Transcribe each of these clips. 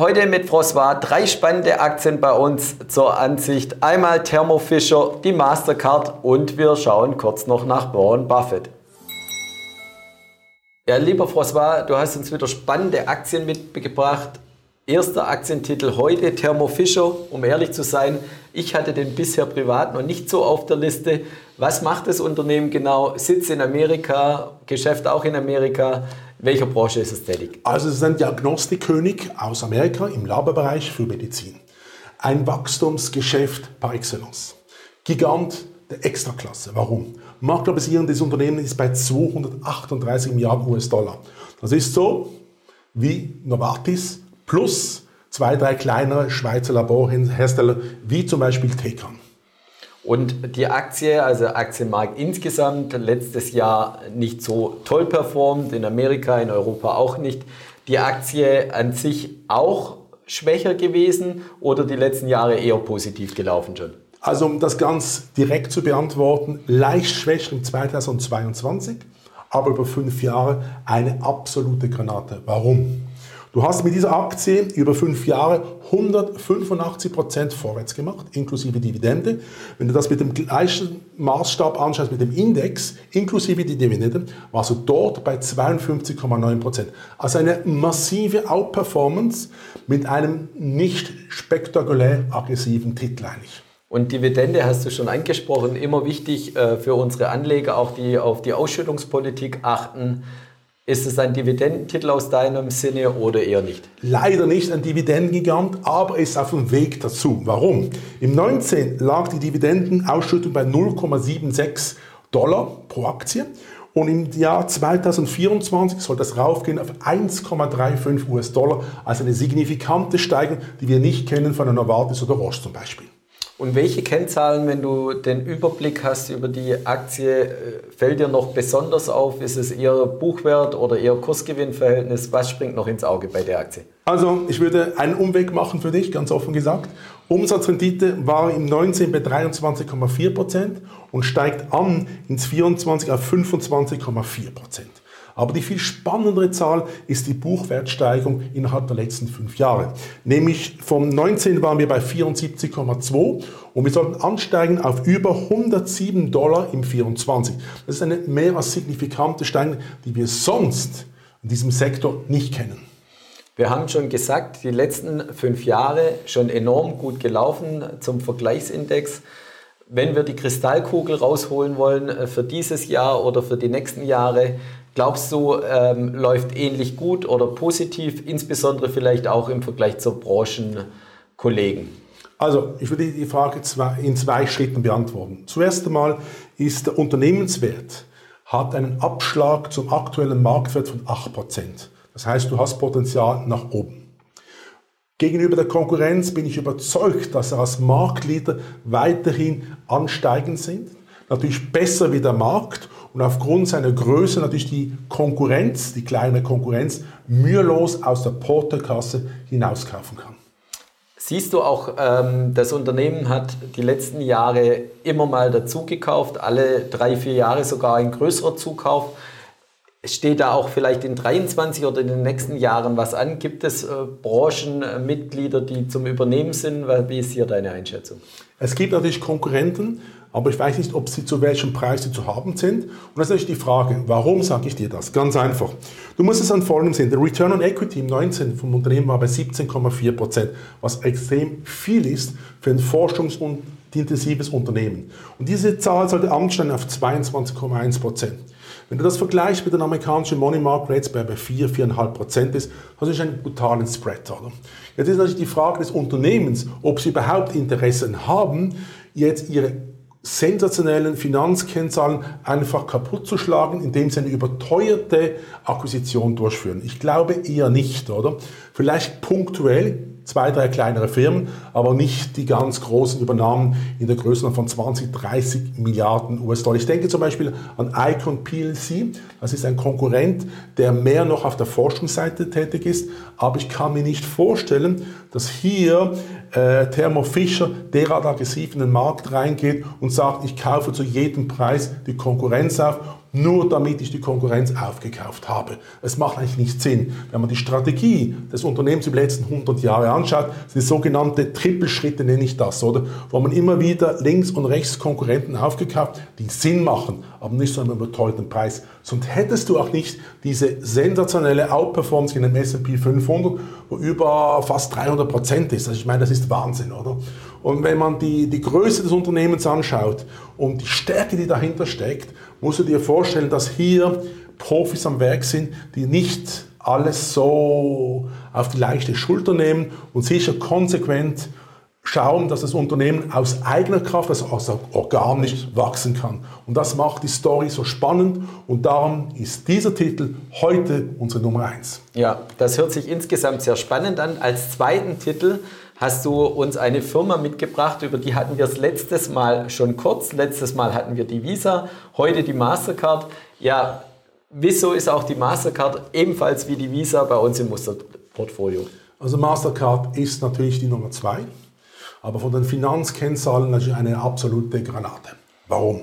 Heute mit François drei spannende Aktien bei uns zur Ansicht. Einmal Thermo Fisher, die Mastercard und wir schauen kurz noch nach Warren Buffett. Ja, lieber François, du hast uns wieder spannende Aktien mitgebracht. Erster Aktientitel heute Thermo Fisher. Um ehrlich zu sein, ich hatte den bisher privat noch nicht so auf der Liste. Was macht das Unternehmen genau? Sitz in Amerika, Geschäft auch in Amerika. Welcher Branche ist es tätig? Also es ist ein Diagnostikkönig aus Amerika im Laborbereich für Medizin. Ein Wachstumsgeschäft par excellence. Gigant der Extraklasse. Warum? Marktkapitalisierung des Unternehmens ist bei 238 Milliarden US-Dollar. Das ist so wie Novartis plus zwei, drei kleinere Schweizer Laborhersteller wie zum Beispiel Tecan. Und die Aktie, also Aktienmarkt insgesamt, letztes Jahr nicht so toll performt, in Amerika, in Europa auch nicht. Die Aktie an sich auch schwächer gewesen oder die letzten Jahre eher positiv gelaufen schon? Also um das ganz direkt zu beantworten, leicht schwächer im 2022, aber über fünf Jahre eine absolute Granate. Warum? Du hast mit dieser Aktie über fünf Jahre 185 Prozent vorwärts gemacht, inklusive Dividende. Wenn du das mit dem gleichen Maßstab anschaust, mit dem Index, inklusive die Dividende, warst du dort bei 52,9%. Prozent. Also eine massive Outperformance mit einem nicht spektakulär aggressiven Titel eigentlich. Und Dividende hast du schon angesprochen, immer wichtig äh, für unsere Anleger, auch die auf die Ausschüttungspolitik achten. Ist es ein Dividendentitel aus deinem Sinne oder eher nicht? Leider nicht ein Dividendengigant, aber ist auf dem Weg dazu. Warum? Im 19 lag die Dividendenausschüttung bei 0,76 Dollar pro Aktie und im Jahr 2024 soll das raufgehen auf 1,35 US-Dollar, also eine signifikante Steigerung, die wir nicht kennen von einer Novartis oder Roche zum Beispiel. Und welche Kennzahlen, wenn du den Überblick hast über die Aktie, äh, fällt dir noch besonders auf? Ist es eher Buchwert oder eher Kursgewinnverhältnis? Was springt noch ins Auge bei der Aktie? Also ich würde einen Umweg machen für dich, ganz offen gesagt. Umsatzrendite war im 19 bei 23,4 Prozent und steigt an ins 24 auf 25,4 Prozent. Aber die viel spannendere Zahl ist die Buchwertsteigerung innerhalb der letzten fünf Jahre. Nämlich vom 19 waren wir bei 74,2 und wir sollten ansteigen auf über 107 Dollar im 24. Das ist eine mehr als signifikante Steigerung, die wir sonst in diesem Sektor nicht kennen. Wir haben schon gesagt, die letzten fünf Jahre schon enorm gut gelaufen zum Vergleichsindex. Wenn wir die Kristallkugel rausholen wollen äh, für dieses Jahr oder für die nächsten Jahre, Glaubst du, ähm, läuft ähnlich gut oder positiv, insbesondere vielleicht auch im Vergleich zu Branchenkollegen? Also, ich würde die Frage in zwei Schritten beantworten. Zuerst einmal ist der Unternehmenswert hat einen Abschlag zum aktuellen Marktwert von 8%. Das heißt, du hast Potenzial nach oben. Gegenüber der Konkurrenz bin ich überzeugt, dass er als Marktleader weiterhin ansteigend sind. Natürlich besser wie der Markt und aufgrund seiner Größe natürlich die Konkurrenz, die kleine Konkurrenz, mühelos aus der Portokasse hinauskaufen kann. Siehst du auch, ähm, das Unternehmen hat die letzten Jahre immer mal dazugekauft, alle drei, vier Jahre sogar ein größerer Zukauf. Steht da auch vielleicht in 23 oder in den nächsten Jahren was an? Gibt es äh, Branchenmitglieder, die zum Übernehmen sind? Wie ist hier deine Einschätzung? Es gibt natürlich Konkurrenten, aber ich weiß nicht, ob sie zu welchem Preis sie zu haben sind. Und das ist natürlich die Frage, warum sage ich dir das? Ganz einfach. Du musst es an Folgendem sehen. Der Return on Equity im 19 vom Unternehmen war bei 17,4 Prozent, was extrem viel ist für ein forschungs- und intensives Unternehmen. Und diese Zahl sollte ansteigen auf 22,1 Prozent. Wenn du das vergleichst mit den amerikanischen Money Market Rates, bei 4, 4,5 Prozent ist, hast du einen brutalen Spread. Oder? Jetzt ist natürlich die Frage des Unternehmens, ob sie überhaupt Interessen haben, jetzt ihre sensationellen Finanzkennzahlen einfach kaputt zu schlagen, indem sie eine überteuerte Akquisition durchführen. Ich glaube eher nicht, oder? Vielleicht punktuell zwei, drei kleinere Firmen, aber nicht die ganz großen Übernahmen in der Größe von 20, 30 Milliarden US-Dollar. Ich denke zum Beispiel an Icon PLC. Das ist ein Konkurrent, der mehr noch auf der Forschungsseite tätig ist. Aber ich kann mir nicht vorstellen, dass hier äh, Thermo Fisher derart aggressiv in den Markt reingeht und sagt, ich kaufe zu jedem Preis die Konkurrenz auf nur damit ich die Konkurrenz aufgekauft habe. Es macht eigentlich nicht Sinn. Wenn man die Strategie des Unternehmens über die letzten 100 Jahre anschaut, sind sogenannte Trippelschritte, nenne ich das, oder? Wo man immer wieder links und rechts Konkurrenten aufgekauft, die Sinn machen, aber nicht so einen überteuerten Preis. Sonst hättest du auch nicht diese sensationelle Outperformance in dem S&P 500, wo über fast 300 Prozent ist. Also ich meine, das ist Wahnsinn, oder? Und wenn man die, die Größe des Unternehmens anschaut und die Stärke, die dahinter steckt, musst du dir vorstellen, dass hier Profis am Werk sind, die nicht alles so auf die leichte Schulter nehmen und sicher konsequent schauen, dass das Unternehmen aus eigener Kraft, also, also organisch wachsen kann. Und das macht die Story so spannend und darum ist dieser Titel heute unsere Nummer eins. Ja, das hört sich insgesamt sehr spannend an. Als zweiten Titel hast du uns eine Firma mitgebracht, über die hatten wir das letztes Mal schon kurz. Letztes Mal hatten wir die Visa, heute die Mastercard. Ja, wieso ist auch die Mastercard ebenfalls wie die Visa bei uns im Musterportfolio? Also Mastercard ist natürlich die Nummer zwei, aber von den Finanzkennzahlen natürlich eine absolute Granate. Warum?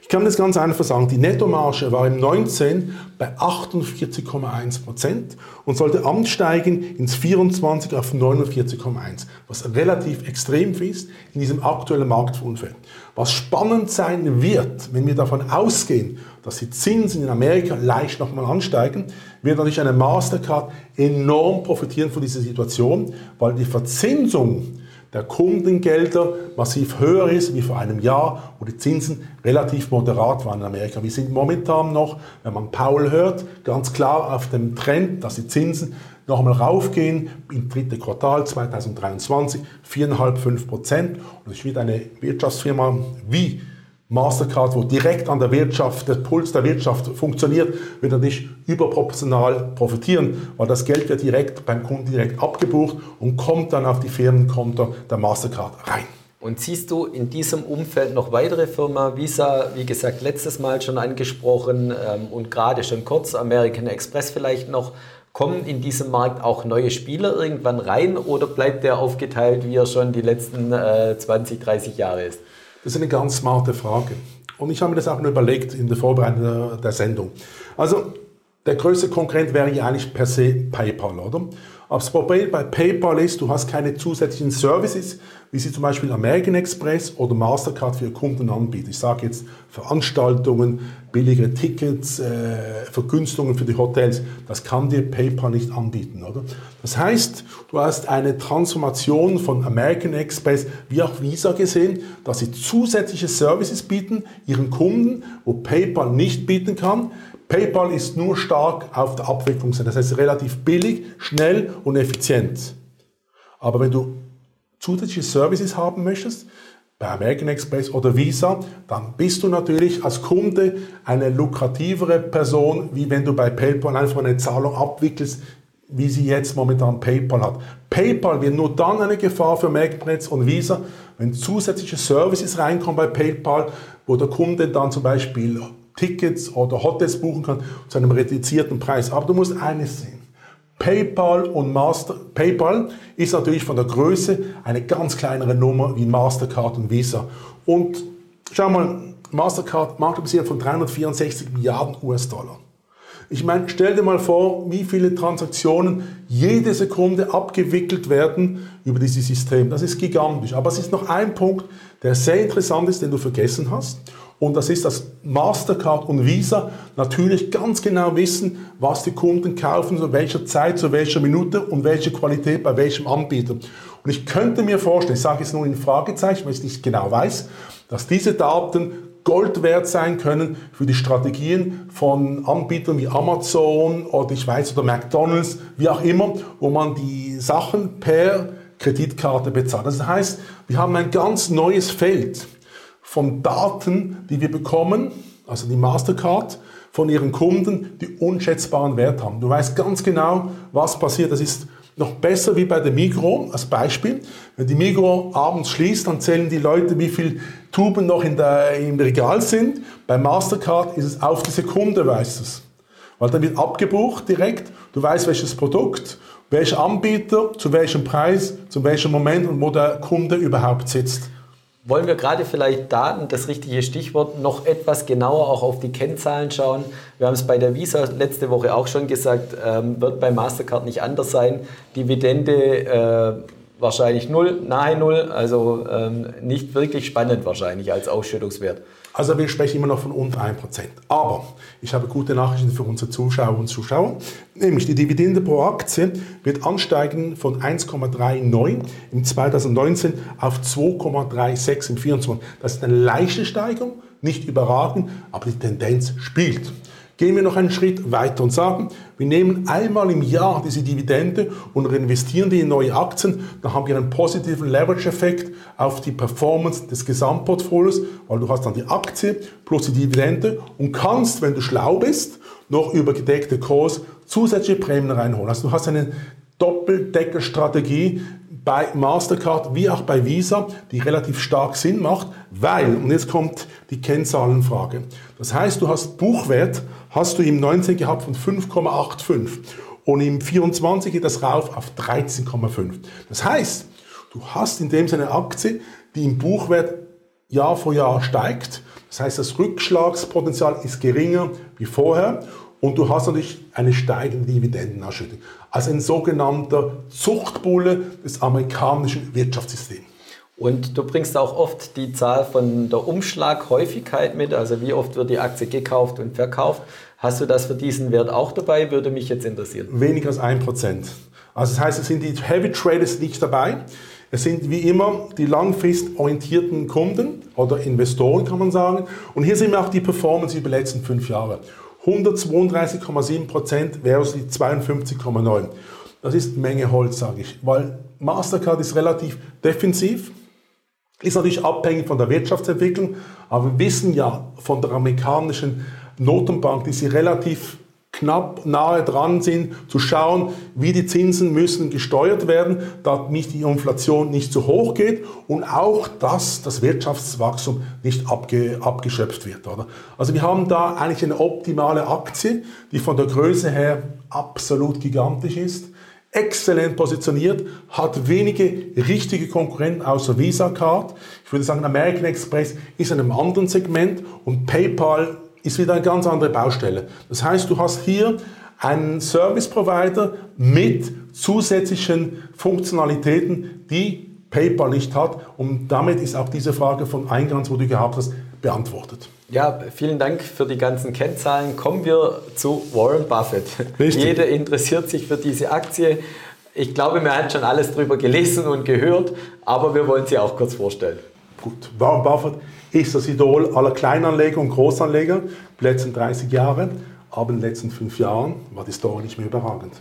Ich kann das ganz einfach sagen. Die Nettomarge war im 19 bei 48,1 Prozent und sollte ansteigen ins 24 auf 49,1, was relativ extrem ist in diesem aktuellen Marktumfeld. Was spannend sein wird, wenn wir davon ausgehen, dass die Zinsen in Amerika leicht nochmal ansteigen, wird natürlich eine Mastercard enorm profitieren von dieser Situation, weil die Verzinsung der Kundengelder massiv höher ist wie vor einem Jahr, wo die Zinsen relativ moderat waren in Amerika. Wir sind momentan noch, wenn man Paul hört, ganz klar auf dem Trend, dass die Zinsen nochmal raufgehen im dritten Quartal 2023, 4,5, 5 Prozent. Und es wird eine Wirtschaftsfirma wie Mastercard, wo direkt an der Wirtschaft, der Puls der Wirtschaft funktioniert, wird natürlich überproportional profitieren, weil das Geld wird direkt beim Kunden direkt abgebucht und kommt dann auf die Firmenkonto der Mastercard rein. Und siehst du in diesem Umfeld noch weitere Firmen? Visa, wie gesagt, letztes Mal schon angesprochen ähm, und gerade schon kurz, American Express vielleicht noch. Kommen in diesem Markt auch neue Spieler irgendwann rein oder bleibt der aufgeteilt, wie er schon die letzten äh, 20, 30 Jahre ist? Das ist eine ganz smarte Frage. Und ich habe mir das auch nur überlegt in der Vorbereitung der, Sendung. Also, der größte Konkurrent wäre ja eigentlich per se PayPal, oder? Aber das Problem bei PayPal ist, du hast keine zusätzlichen Services, wie sie zum Beispiel American Express oder Mastercard für Kunden anbieten. Ich sage jetzt Veranstaltungen, billigere Tickets, äh, Vergünstigungen für die Hotels. Das kann dir PayPal nicht anbieten, oder? Das heißt, du hast eine Transformation von American Express wie auch Visa gesehen, dass sie zusätzliche Services bieten ihren Kunden, wo PayPal nicht bieten kann. PayPal ist nur stark auf der Abwicklungsseite, das heißt relativ billig, schnell und effizient. Aber wenn du zusätzliche Services haben möchtest, bei American Express oder Visa, dann bist du natürlich als Kunde eine lukrativere Person, wie wenn du bei PayPal einfach eine Zahlung abwickelst, wie sie jetzt momentan PayPal hat. PayPal wird nur dann eine Gefahr für Express und Visa, wenn zusätzliche Services reinkommen bei PayPal, wo der Kunde dann zum Beispiel Tickets oder Hotels buchen kann zu einem reduzierten Preis. Aber du musst eines sehen. PayPal und Master, PayPal ist natürlich von der Größe eine ganz kleinere Nummer wie Mastercard und Visa. Und schau mal, Mastercard Marktkapitalisierung von 364 Milliarden US-Dollar. Ich meine, stell dir mal vor, wie viele Transaktionen jede Sekunde abgewickelt werden über dieses System. Das ist gigantisch. Aber es ist noch ein Punkt, der sehr interessant ist, den du vergessen hast. Und das ist, dass Mastercard und Visa natürlich ganz genau wissen, was die Kunden kaufen, zu welcher Zeit, zu welcher Minute und welche Qualität bei welchem Anbieter. Und ich könnte mir vorstellen, ich sage es nur in Fragezeichen, weil ich es nicht genau weiß, dass diese Daten Gold wert sein können für die Strategien von Anbietern wie Amazon oder ich weiß oder McDonald's, wie auch immer, wo man die Sachen per Kreditkarte bezahlt. Das heißt, wir haben ein ganz neues Feld von Daten, die wir bekommen, also die Mastercard, von ihren Kunden, die unschätzbaren Wert haben. Du weißt ganz genau, was passiert. Das ist noch besser wie bei der Migro als Beispiel. Wenn die Migro abends schließt, dann zählen die Leute, wie viele Tuben noch in der, im Regal sind. Bei Mastercard ist es auf die Sekunde, weißt du es. Weil dann wird abgebucht direkt. Du weißt, welches Produkt, welcher Anbieter, zu welchem Preis, zu welchem Moment und wo der Kunde überhaupt sitzt. Wollen wir gerade vielleicht Daten, das richtige Stichwort, noch etwas genauer auch auf die Kennzahlen schauen. Wir haben es bei der Visa letzte Woche auch schon gesagt, ähm, wird bei Mastercard nicht anders sein. Dividende äh, wahrscheinlich null, nahe null, also ähm, nicht wirklich spannend wahrscheinlich als Ausschüttungswert. Also wir sprechen immer noch von unter 1%. Aber ich habe gute Nachrichten für unsere Zuschauer und Zuschauer. Nämlich die Dividende pro Aktie wird ansteigen von 1,39 im 2019 auf 2,36 im 2024. Das ist eine leichte Steigerung, nicht überragend, aber die Tendenz spielt. Gehen wir noch einen Schritt weiter und sagen, wir nehmen einmal im Jahr diese Dividende und reinvestieren die in neue Aktien, dann haben wir einen positiven Leverage-Effekt auf die Performance des Gesamtportfolios, weil du hast dann die Aktie plus die Dividende und kannst, wenn du schlau bist, noch über gedeckte Kurs zusätzliche Prämien reinholen. Also du hast eine Doppeldecker-Strategie bei Mastercard wie auch bei Visa, die relativ stark Sinn macht, weil, und jetzt kommt die Kennzahlenfrage, das heißt, du hast Buchwert hast du im 19 gehabt von 5,85 und im 24 geht das rauf auf 13,5. Das heißt, du hast in dem Sinne eine Aktie, die im Buchwert Jahr vor Jahr steigt. Das heißt, das Rückschlagspotenzial ist geringer wie vorher und du hast natürlich eine steigende Dividendenausschüttung. Also ein sogenannter Zuchtbulle des amerikanischen Wirtschaftssystems. Und du bringst auch oft die Zahl von der Umschlaghäufigkeit mit, also wie oft wird die Aktie gekauft und verkauft. Hast du das für diesen Wert auch dabei? Würde mich jetzt interessieren. Weniger als ein Prozent. Also das heißt, es sind die Heavy Traders nicht dabei. Es sind wie immer die langfristig orientierten Kunden oder Investoren, kann man sagen. Und hier sehen wir auch die Performance über die letzten fünf Jahre. 132,7 Prozent versus die 52,9. Das ist Menge Holz, sage ich, weil Mastercard ist relativ defensiv. Ist natürlich abhängig von der Wirtschaftsentwicklung, aber wir wissen ja von der amerikanischen Notenbank, die sie relativ knapp nahe dran sind, zu schauen, wie die Zinsen müssen gesteuert werden, damit die Inflation nicht zu hoch geht und auch, dass das Wirtschaftswachstum nicht abge, abgeschöpft wird. Oder? Also wir haben da eigentlich eine optimale Aktie, die von der Größe her absolut gigantisch ist exzellent positioniert, hat wenige richtige Konkurrenten außer Visa Card. Ich würde sagen, American Express ist in einem anderen Segment und PayPal ist wieder eine ganz andere Baustelle. Das heißt, du hast hier einen Service Provider mit zusätzlichen Funktionalitäten, die PayPal nicht hat. Und damit ist auch diese Frage von Eingangs, wo du gehabt hast, beantwortet. Ja, vielen Dank für die ganzen Kennzahlen. Kommen wir zu Warren Buffett. Richtig. Jeder interessiert sich für diese Aktie. Ich glaube, man hat schon alles darüber gelesen und gehört, aber wir wollen sie auch kurz vorstellen. Gut, Warren Buffett ist das Idol aller Kleinanleger und Großanleger, die letzten 30 Jahre, aber in den letzten fünf Jahren war die Story nicht mehr überragend.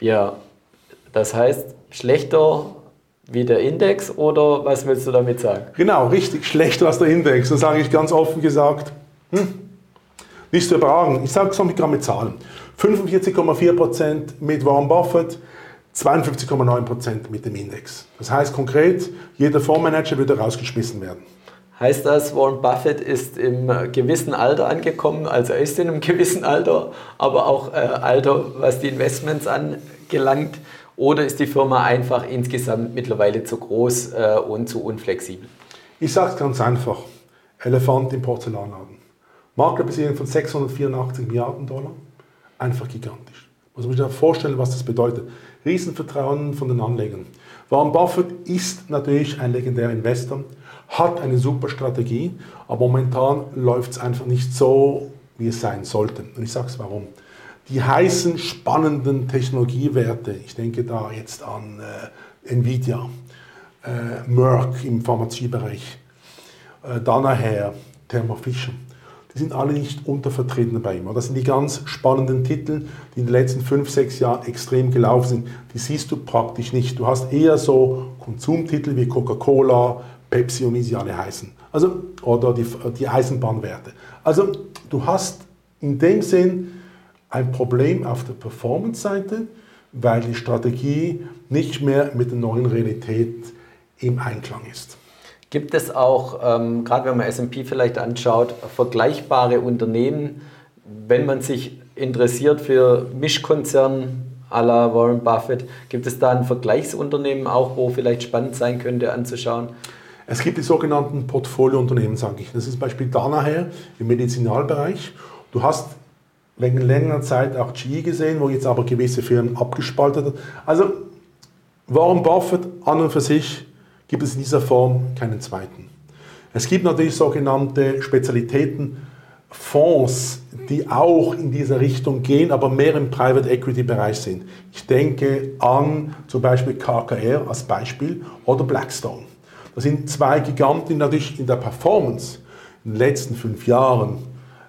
Ja, das heißt, schlechter wie der Index oder was willst du damit sagen? Genau, richtig schlechter als der Index. Da sage ich ganz offen gesagt, hm, nicht zu überragend. Ich sage es mal mit Zahlen. 45,4% mit Warren Buffett, 52,9% mit dem Index. Das heißt konkret, jeder Fondsmanager würde rausgeschmissen werden. Heißt das, Warren Buffett ist im gewissen Alter angekommen, also er ist in einem gewissen Alter, aber auch äh, Alter, was die Investments angelangt? Oder ist die Firma einfach insgesamt mittlerweile zu groß äh, und zu unflexibel? Ich sage es ganz einfach. Elefant im Porzellanladen. Marktkapitalisierung von 684 Milliarden Dollar. Einfach gigantisch. Muss man sich vorstellen, was das bedeutet. Riesenvertrauen von den Anlegern. Warren Buffett ist natürlich ein legendärer Investor, hat eine super Strategie, aber momentan läuft es einfach nicht so, wie es sein sollte. Und ich sage es warum die heißen, spannenden Technologiewerte, ich denke da jetzt an äh, Nvidia, äh, Merck im Pharmaziebereich, äh, Danaher, Thermo Fisher, die sind alle nicht untervertreten bei ihm. Das sind die ganz spannenden Titel, die in den letzten fünf, sechs Jahren extrem gelaufen sind. Die siehst du praktisch nicht. Du hast eher so Konsumtitel wie Coca-Cola, Pepsi und wie sie alle heißen. Also, oder die, die Eisenbahnwerte. Also du hast in dem Sinn ein Problem auf der Performance-Seite, weil die Strategie nicht mehr mit der neuen Realität im Einklang ist. Gibt es auch, ähm, gerade wenn man SP vielleicht anschaut, vergleichbare Unternehmen, wenn man sich interessiert für Mischkonzern à la Warren Buffett, gibt es da ein Vergleichsunternehmen auch, wo vielleicht spannend sein könnte anzuschauen? Es gibt die sogenannten Portfoliounternehmen, sage ich. Das ist zum Beispiel Danaher im Medizinalbereich. Du hast wegen längerer Zeit auch GE gesehen, wo jetzt aber gewisse Firmen abgespaltet hat. Also Warren Buffett an und für sich gibt es in dieser Form keinen zweiten. Es gibt natürlich sogenannte Spezialitäten, Fonds, die auch in diese Richtung gehen, aber mehr im Private Equity Bereich sind. Ich denke an zum Beispiel KKR als Beispiel oder Blackstone. Das sind zwei Giganten, die natürlich in der Performance in den letzten fünf Jahren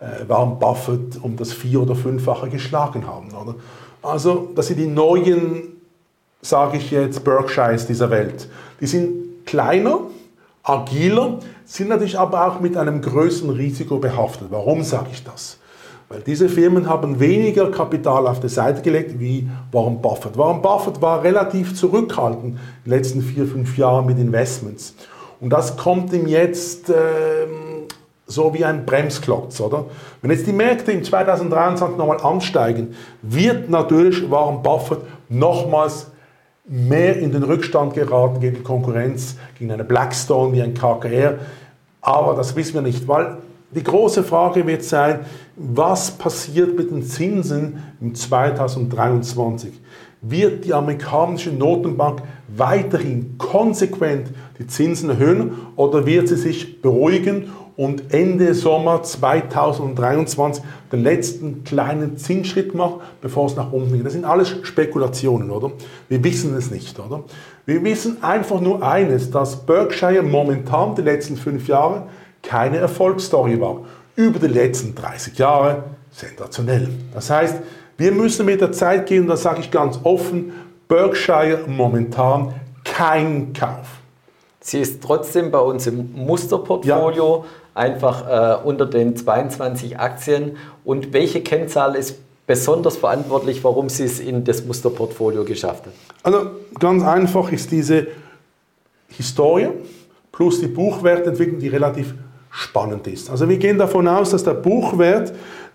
äh, Warren Buffett um das vier- oder fünffache geschlagen haben. Oder? Also das sind die neuen, sage ich jetzt, Berkshires dieser Welt. Die sind kleiner, agiler, sind natürlich aber auch mit einem größeren Risiko behaftet. Warum sage ich das? Weil diese Firmen haben weniger Kapital auf die Seite gelegt wie Warren Buffett. Warren Buffett war relativ zurückhaltend in den letzten vier, fünf Jahren mit Investments. Und das kommt ihm jetzt ähm, so wie ein Bremsklotz, oder? Wenn jetzt die Märkte im 2023 nochmal ansteigen, wird natürlich Warren Buffett nochmals mehr in den Rückstand geraten gegen Konkurrenz, gegen eine Blackstone wie ein KKR. Aber das wissen wir nicht, weil die große Frage wird sein, was passiert mit den Zinsen im 2023? Wird die amerikanische Notenbank weiterhin konsequent die Zinsen erhöhen oder wird sie sich beruhigen und Ende Sommer 2023 den letzten kleinen Zinsschritt machen, bevor es nach unten geht. Das sind alles Spekulationen, oder? Wir wissen es nicht, oder? Wir wissen einfach nur eines, dass Berkshire momentan die letzten fünf Jahre keine Erfolgsstory war. Über die letzten 30 Jahre sensationell. Das heißt, wir müssen mit der Zeit gehen, und das sage ich ganz offen, Berkshire momentan kein Kauf. Sie ist trotzdem bei uns im Musterportfolio. Ja einfach äh, unter den 22 Aktien und welche Kennzahl ist besonders verantwortlich, warum Sie es in das Musterportfolio geschafft haben? Also ganz einfach ist diese Historie plus die Buchwertentwicklung, die relativ spannend ist. Also wir gehen davon aus, dass der Buchwert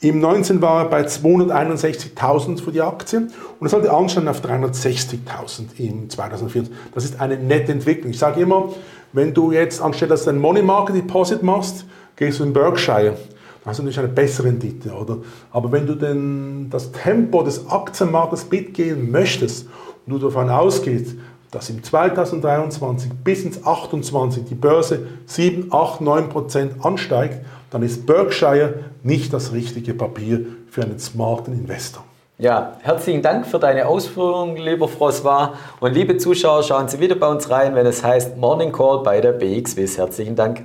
im 19 war er bei 261.000 für die Aktien und es sollte ansteigen auf 360.000 im 2024. Das ist eine nette Entwicklung. Ich sage immer, wenn du jetzt, anstelle dass du ein Money Market Deposit machst, gehst du in Berkshire, dann hast du natürlich eine bessere Rendite, oder? Aber wenn du denn das Tempo des Aktienmarktes mitgehen möchtest und du davon ausgehst, dass im 2023 bis ins 2028 die Börse 7, 8, 9 Prozent ansteigt, dann ist Berkshire nicht das richtige Papier für einen smarten Investor. Ja, herzlichen Dank für deine Ausführungen, lieber François. Und liebe Zuschauer, schauen Sie wieder bei uns rein, wenn es heißt Morning Call bei der BXWIS. Herzlichen Dank.